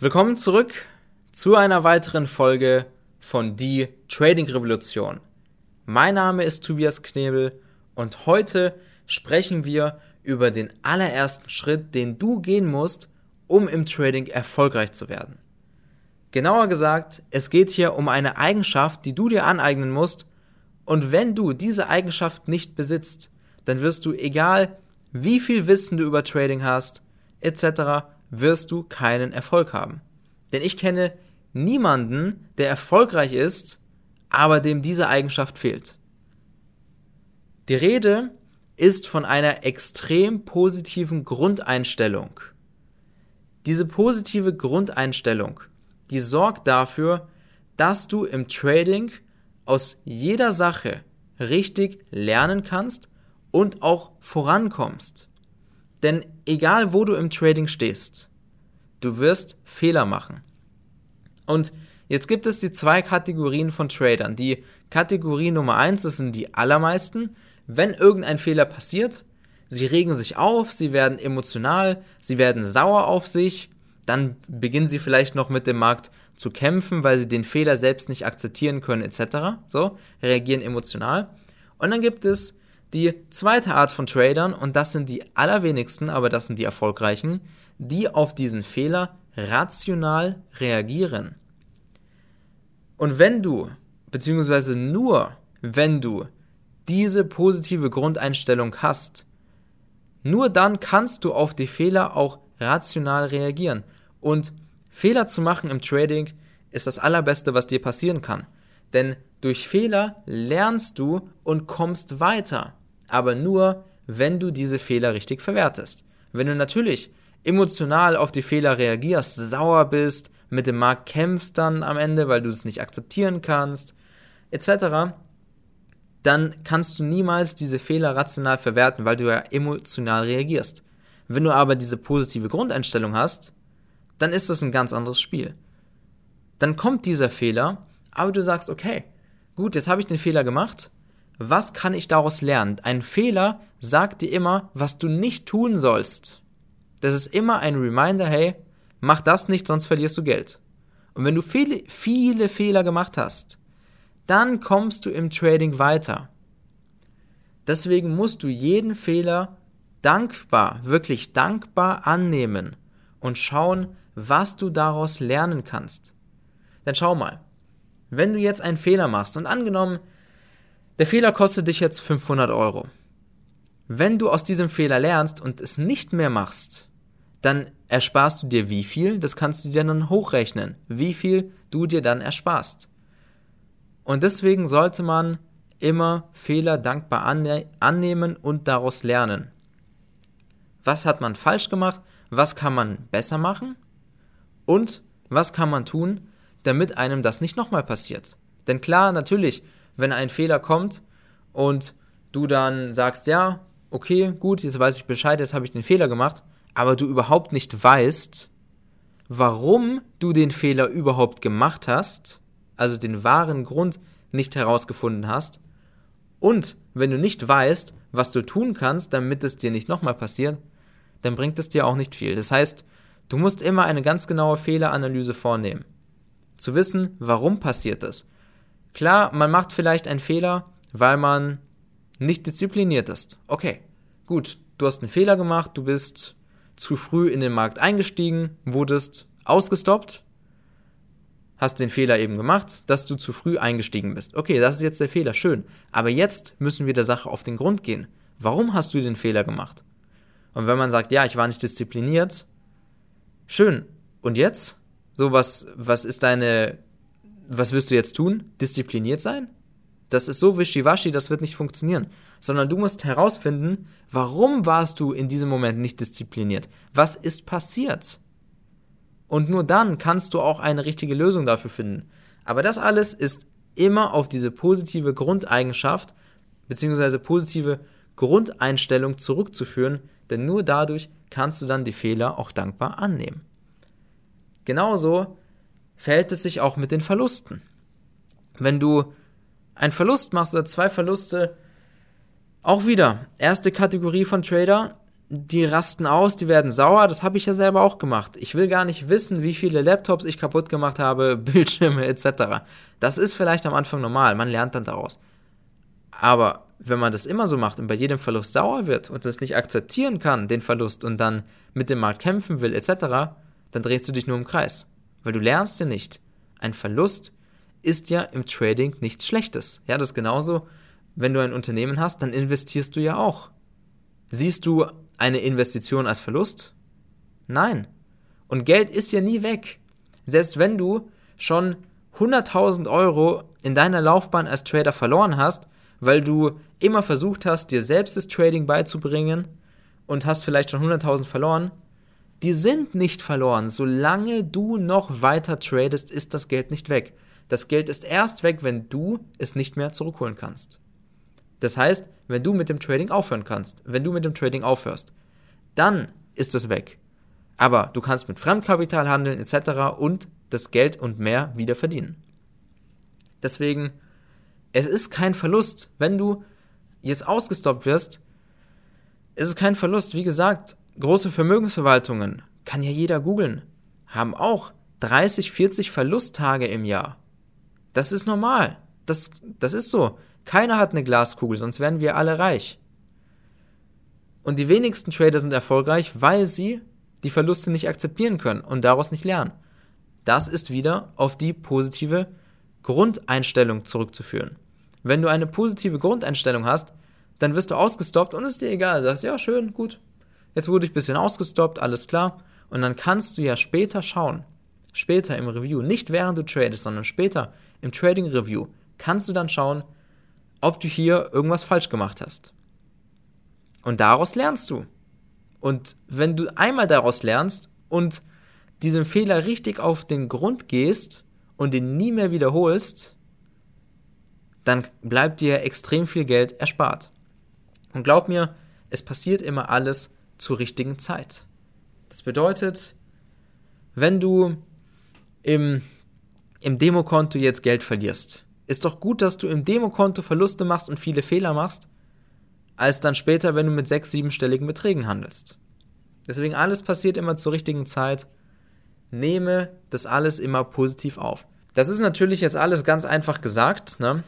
Willkommen zurück zu einer weiteren Folge von Die Trading Revolution. Mein Name ist Tobias Knebel und heute sprechen wir über den allerersten Schritt, den du gehen musst, um im Trading erfolgreich zu werden. Genauer gesagt, es geht hier um eine Eigenschaft, die du dir aneignen musst und wenn du diese Eigenschaft nicht besitzt, dann wirst du, egal wie viel Wissen du über Trading hast, etc., wirst du keinen Erfolg haben. Denn ich kenne niemanden, der erfolgreich ist, aber dem diese Eigenschaft fehlt. Die Rede ist von einer extrem positiven Grundeinstellung. Diese positive Grundeinstellung, die sorgt dafür, dass du im Trading aus jeder Sache richtig lernen kannst und auch vorankommst. Denn egal wo du im Trading stehst, du wirst Fehler machen. Und jetzt gibt es die zwei Kategorien von Tradern. Die Kategorie Nummer eins, das sind die allermeisten. Wenn irgendein Fehler passiert, sie regen sich auf, sie werden emotional, sie werden sauer auf sich, dann beginnen sie vielleicht noch mit dem Markt zu kämpfen, weil sie den Fehler selbst nicht akzeptieren können, etc. So, reagieren emotional. Und dann gibt es die zweite Art von Tradern, und das sind die allerwenigsten, aber das sind die erfolgreichen, die auf diesen Fehler rational reagieren. Und wenn du, beziehungsweise nur wenn du diese positive Grundeinstellung hast, nur dann kannst du auf die Fehler auch rational reagieren. Und Fehler zu machen im Trading ist das Allerbeste, was dir passieren kann. Denn durch Fehler lernst du und kommst weiter aber nur, wenn du diese Fehler richtig verwertest. Wenn du natürlich emotional auf die Fehler reagierst, sauer bist, mit dem Markt kämpfst dann am Ende, weil du es nicht akzeptieren kannst, etc., dann kannst du niemals diese Fehler rational verwerten, weil du ja emotional reagierst. Wenn du aber diese positive Grundeinstellung hast, dann ist das ein ganz anderes Spiel. Dann kommt dieser Fehler, aber du sagst, okay, gut, jetzt habe ich den Fehler gemacht, was kann ich daraus lernen? Ein Fehler sagt dir immer, was du nicht tun sollst. Das ist immer ein Reminder, hey, mach das nicht, sonst verlierst du Geld. Und wenn du viele, viele Fehler gemacht hast, dann kommst du im Trading weiter. Deswegen musst du jeden Fehler dankbar, wirklich dankbar annehmen und schauen, was du daraus lernen kannst. Denn schau mal, wenn du jetzt einen Fehler machst und angenommen, der Fehler kostet dich jetzt 500 Euro. Wenn du aus diesem Fehler lernst und es nicht mehr machst, dann ersparst du dir wie viel? Das kannst du dir dann hochrechnen, wie viel du dir dann ersparst. Und deswegen sollte man immer Fehler dankbar anne annehmen und daraus lernen. Was hat man falsch gemacht? Was kann man besser machen? Und was kann man tun, damit einem das nicht nochmal passiert? Denn klar, natürlich, wenn ein Fehler kommt und du dann sagst, ja, okay, gut, jetzt weiß ich Bescheid, jetzt habe ich den Fehler gemacht, aber du überhaupt nicht weißt, warum du den Fehler überhaupt gemacht hast, also den wahren Grund nicht herausgefunden hast, und wenn du nicht weißt, was du tun kannst, damit es dir nicht nochmal passiert, dann bringt es dir auch nicht viel. Das heißt, du musst immer eine ganz genaue Fehleranalyse vornehmen. Zu wissen, warum passiert es. Klar, man macht vielleicht einen Fehler, weil man nicht diszipliniert ist. Okay, gut, du hast einen Fehler gemacht, du bist zu früh in den Markt eingestiegen, wurdest ausgestoppt, hast den Fehler eben gemacht, dass du zu früh eingestiegen bist. Okay, das ist jetzt der Fehler, schön. Aber jetzt müssen wir der Sache auf den Grund gehen. Warum hast du den Fehler gemacht? Und wenn man sagt, ja, ich war nicht diszipliniert, schön. Und jetzt? So, was, was ist deine was wirst du jetzt tun? Diszipliniert sein? Das ist so wischiwaschi, das wird nicht funktionieren. Sondern du musst herausfinden, warum warst du in diesem Moment nicht diszipliniert? Was ist passiert? Und nur dann kannst du auch eine richtige Lösung dafür finden. Aber das alles ist immer auf diese positive Grundeigenschaft bzw. positive Grundeinstellung zurückzuführen, denn nur dadurch kannst du dann die Fehler auch dankbar annehmen. Genauso verhält es sich auch mit den Verlusten. Wenn du einen Verlust machst oder zwei Verluste, auch wieder, erste Kategorie von Trader, die rasten aus, die werden sauer, das habe ich ja selber auch gemacht. Ich will gar nicht wissen, wie viele Laptops ich kaputt gemacht habe, Bildschirme etc. Das ist vielleicht am Anfang normal, man lernt dann daraus. Aber wenn man das immer so macht und bei jedem Verlust sauer wird und das nicht akzeptieren kann, den Verlust, und dann mit dem Markt kämpfen will etc., dann drehst du dich nur im Kreis. Weil du lernst ja nicht. Ein Verlust ist ja im Trading nichts Schlechtes. Ja, das ist genauso, wenn du ein Unternehmen hast, dann investierst du ja auch. Siehst du eine Investition als Verlust? Nein. Und Geld ist ja nie weg. Selbst wenn du schon 100.000 Euro in deiner Laufbahn als Trader verloren hast, weil du immer versucht hast, dir selbst das Trading beizubringen und hast vielleicht schon 100.000 verloren, die sind nicht verloren. Solange du noch weiter tradest, ist das Geld nicht weg. Das Geld ist erst weg, wenn du es nicht mehr zurückholen kannst. Das heißt, wenn du mit dem Trading aufhören kannst, wenn du mit dem Trading aufhörst, dann ist es weg. Aber du kannst mit Fremdkapital handeln etc. und das Geld und mehr wieder verdienen. Deswegen, es ist kein Verlust, wenn du jetzt ausgestoppt wirst. Es ist kein Verlust. Wie gesagt, große Vermögensverwaltungen, kann ja jeder googeln, haben auch 30, 40 Verlusttage im Jahr. Das ist normal. Das, das ist so. Keiner hat eine Glaskugel, sonst wären wir alle reich. Und die wenigsten Trader sind erfolgreich, weil sie die Verluste nicht akzeptieren können und daraus nicht lernen. Das ist wieder auf die positive Grundeinstellung zurückzuführen. Wenn du eine positive Grundeinstellung hast, dann wirst du ausgestoppt und ist dir egal. Du sagst, ja, schön, gut. Jetzt wurde ich ein bisschen ausgestoppt, alles klar. Und dann kannst du ja später schauen, später im Review, nicht während du tradest, sondern später im Trading Review, kannst du dann schauen, ob du hier irgendwas falsch gemacht hast. Und daraus lernst du. Und wenn du einmal daraus lernst und diesem Fehler richtig auf den Grund gehst und ihn nie mehr wiederholst, dann bleibt dir extrem viel Geld erspart. Und glaub mir, es passiert immer alles zur richtigen Zeit. Das bedeutet, wenn du im, im Demokonto jetzt Geld verlierst, ist doch gut, dass du im Demokonto Verluste machst und viele Fehler machst, als dann später, wenn du mit sechs, siebenstelligen Beträgen handelst. Deswegen alles passiert immer zur richtigen Zeit. Nehme das alles immer positiv auf. Das ist natürlich jetzt alles ganz einfach gesagt, ne?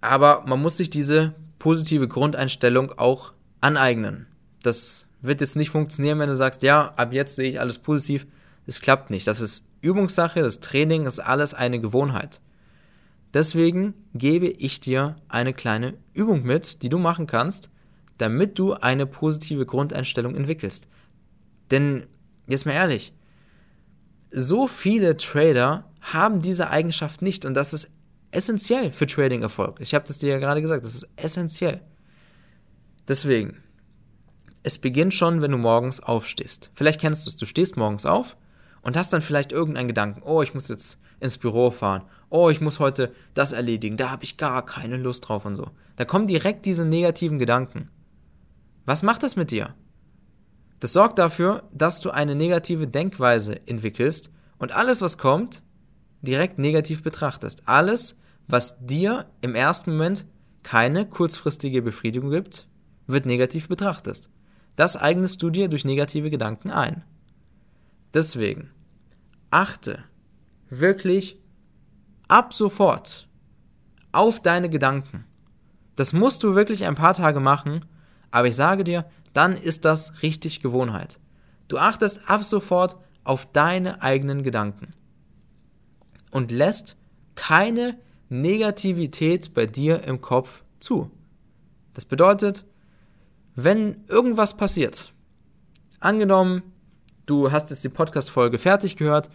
aber man muss sich diese positive Grundeinstellung auch aneignen. Das wird jetzt nicht funktionieren, wenn du sagst, ja, ab jetzt sehe ich alles positiv. Es klappt nicht. Das ist Übungssache, das Training, ist alles eine Gewohnheit. Deswegen gebe ich dir eine kleine Übung mit, die du machen kannst, damit du eine positive Grundeinstellung entwickelst. Denn, jetzt mal ehrlich, so viele Trader haben diese Eigenschaft nicht und das ist essentiell für Trading-Erfolg. Ich habe das dir ja gerade gesagt, das ist essentiell. Deswegen, es beginnt schon, wenn du morgens aufstehst. Vielleicht kennst du es, du stehst morgens auf und hast dann vielleicht irgendeinen Gedanken, oh, ich muss jetzt ins Büro fahren. Oh, ich muss heute das erledigen, da habe ich gar keine Lust drauf und so. Da kommen direkt diese negativen Gedanken. Was macht das mit dir? Das sorgt dafür, dass du eine negative Denkweise entwickelst und alles, was kommt, direkt negativ betrachtest. Alles, was dir im ersten Moment keine kurzfristige Befriedigung gibt, wird negativ betrachtet. Das eignest du dir durch negative Gedanken ein. Deswegen achte wirklich ab sofort auf deine Gedanken. Das musst du wirklich ein paar Tage machen, aber ich sage dir, dann ist das richtig Gewohnheit. Du achtest ab sofort auf deine eigenen Gedanken und lässt keine Negativität bei dir im Kopf zu. Das bedeutet, wenn irgendwas passiert, angenommen, du hast jetzt die Podcast-Folge fertig gehört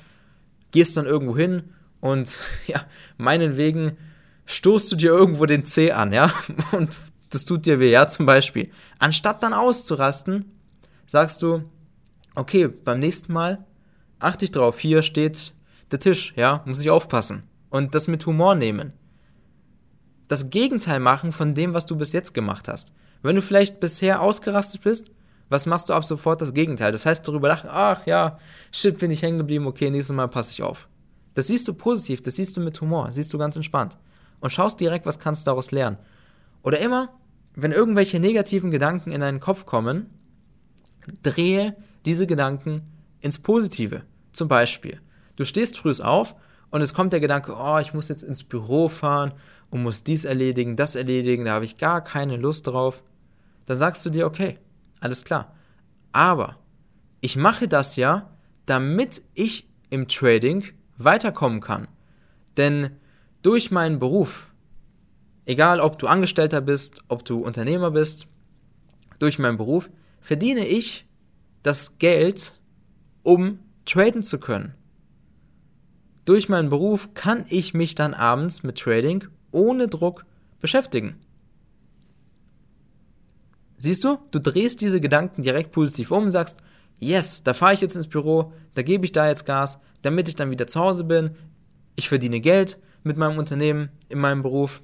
gehst dann irgendwo hin und ja, meinetwegen stoßt du dir irgendwo den Zeh an, ja, und das tut dir weh, ja, zum Beispiel. Anstatt dann auszurasten, sagst du, okay, beim nächsten Mal achte ich drauf, hier steht der Tisch, ja, muss ich aufpassen. Und das mit Humor nehmen. Das Gegenteil machen von dem, was du bis jetzt gemacht hast. Wenn du vielleicht bisher ausgerastet bist, was machst du ab sofort das Gegenteil? Das heißt, darüber lachen, ach ja, shit, bin ich hängen geblieben, okay, nächstes Mal passe ich auf. Das siehst du positiv, das siehst du mit Humor, siehst du ganz entspannt. Und schaust direkt, was kannst du daraus lernen. Oder immer, wenn irgendwelche negativen Gedanken in deinen Kopf kommen, drehe diese Gedanken ins Positive. Zum Beispiel, du stehst früh auf und es kommt der Gedanke, oh, ich muss jetzt ins Büro fahren und muss dies erledigen, das erledigen, da habe ich gar keine Lust drauf. Dann sagst du dir, okay, alles klar. Aber ich mache das ja, damit ich im Trading weiterkommen kann. Denn durch meinen Beruf, egal ob du Angestellter bist, ob du Unternehmer bist, durch meinen Beruf verdiene ich das Geld, um traden zu können. Durch meinen Beruf kann ich mich dann abends mit Trading ohne Druck beschäftigen. Siehst du, du drehst diese Gedanken direkt positiv um und sagst, yes, da fahre ich jetzt ins Büro, da gebe ich da jetzt Gas, damit ich dann wieder zu Hause bin, ich verdiene Geld mit meinem Unternehmen, in meinem Beruf.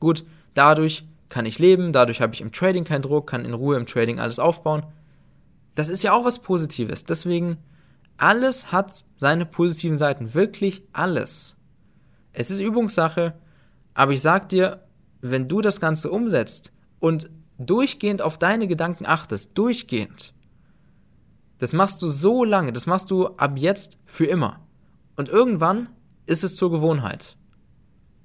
Gut, dadurch kann ich leben, dadurch habe ich im Trading keinen Druck, kann in Ruhe im Trading alles aufbauen. Das ist ja auch was Positives. Deswegen, alles hat seine positiven Seiten. Wirklich alles. Es ist Übungssache, aber ich sag dir, wenn du das Ganze umsetzt und durchgehend auf deine Gedanken achtest, durchgehend, das machst du so lange, das machst du ab jetzt für immer. Und irgendwann ist es zur Gewohnheit.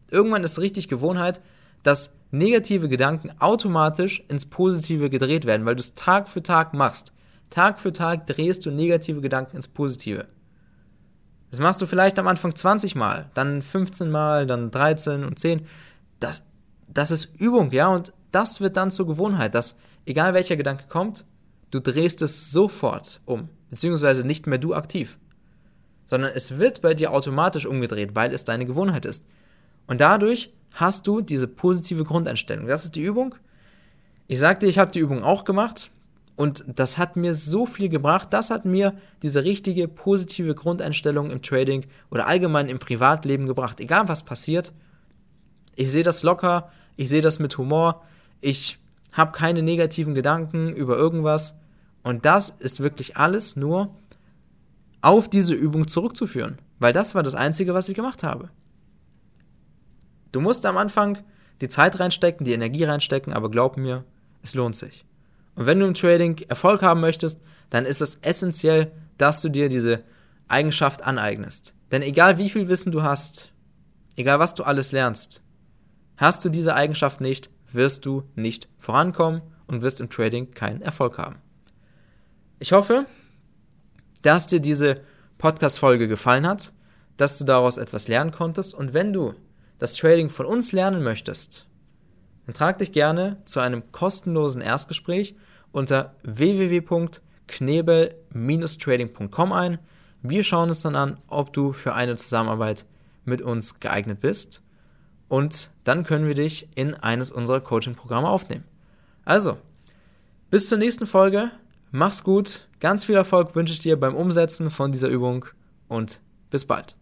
Irgendwann ist es richtig Gewohnheit, dass negative Gedanken automatisch ins Positive gedreht werden, weil du es Tag für Tag machst. Tag für Tag drehst du negative Gedanken ins Positive. Das machst du vielleicht am Anfang 20 Mal, dann 15 Mal, dann 13 und 10. Das, das ist Übung, ja, und das wird dann zur Gewohnheit, dass egal welcher Gedanke kommt, du drehst es sofort um, beziehungsweise nicht mehr du aktiv, sondern es wird bei dir automatisch umgedreht, weil es deine Gewohnheit ist. Und dadurch hast du diese positive Grundeinstellung. Das ist die Übung. Ich sagte, ich habe die Übung auch gemacht. Und das hat mir so viel gebracht. Das hat mir diese richtige positive Grundeinstellung im Trading oder allgemein im Privatleben gebracht. Egal was passiert, ich sehe das locker, ich sehe das mit Humor, ich habe keine negativen Gedanken über irgendwas. Und das ist wirklich alles nur auf diese Übung zurückzuführen, weil das war das Einzige, was ich gemacht habe. Du musst am Anfang die Zeit reinstecken, die Energie reinstecken, aber glaub mir, es lohnt sich. Und wenn du im Trading Erfolg haben möchtest, dann ist es essentiell, dass du dir diese Eigenschaft aneignest. Denn egal wie viel Wissen du hast, egal was du alles lernst, hast du diese Eigenschaft nicht, wirst du nicht vorankommen und wirst im Trading keinen Erfolg haben. Ich hoffe, dass dir diese Podcast-Folge gefallen hat, dass du daraus etwas lernen konntest und wenn du das Trading von uns lernen möchtest, dann trag dich gerne zu einem kostenlosen Erstgespräch unter www.knebel-trading.com ein. Wir schauen uns dann an, ob du für eine Zusammenarbeit mit uns geeignet bist und dann können wir dich in eines unserer Coaching-Programme aufnehmen. Also, bis zur nächsten Folge. Mach's gut. Ganz viel Erfolg wünsche ich dir beim Umsetzen von dieser Übung und bis bald.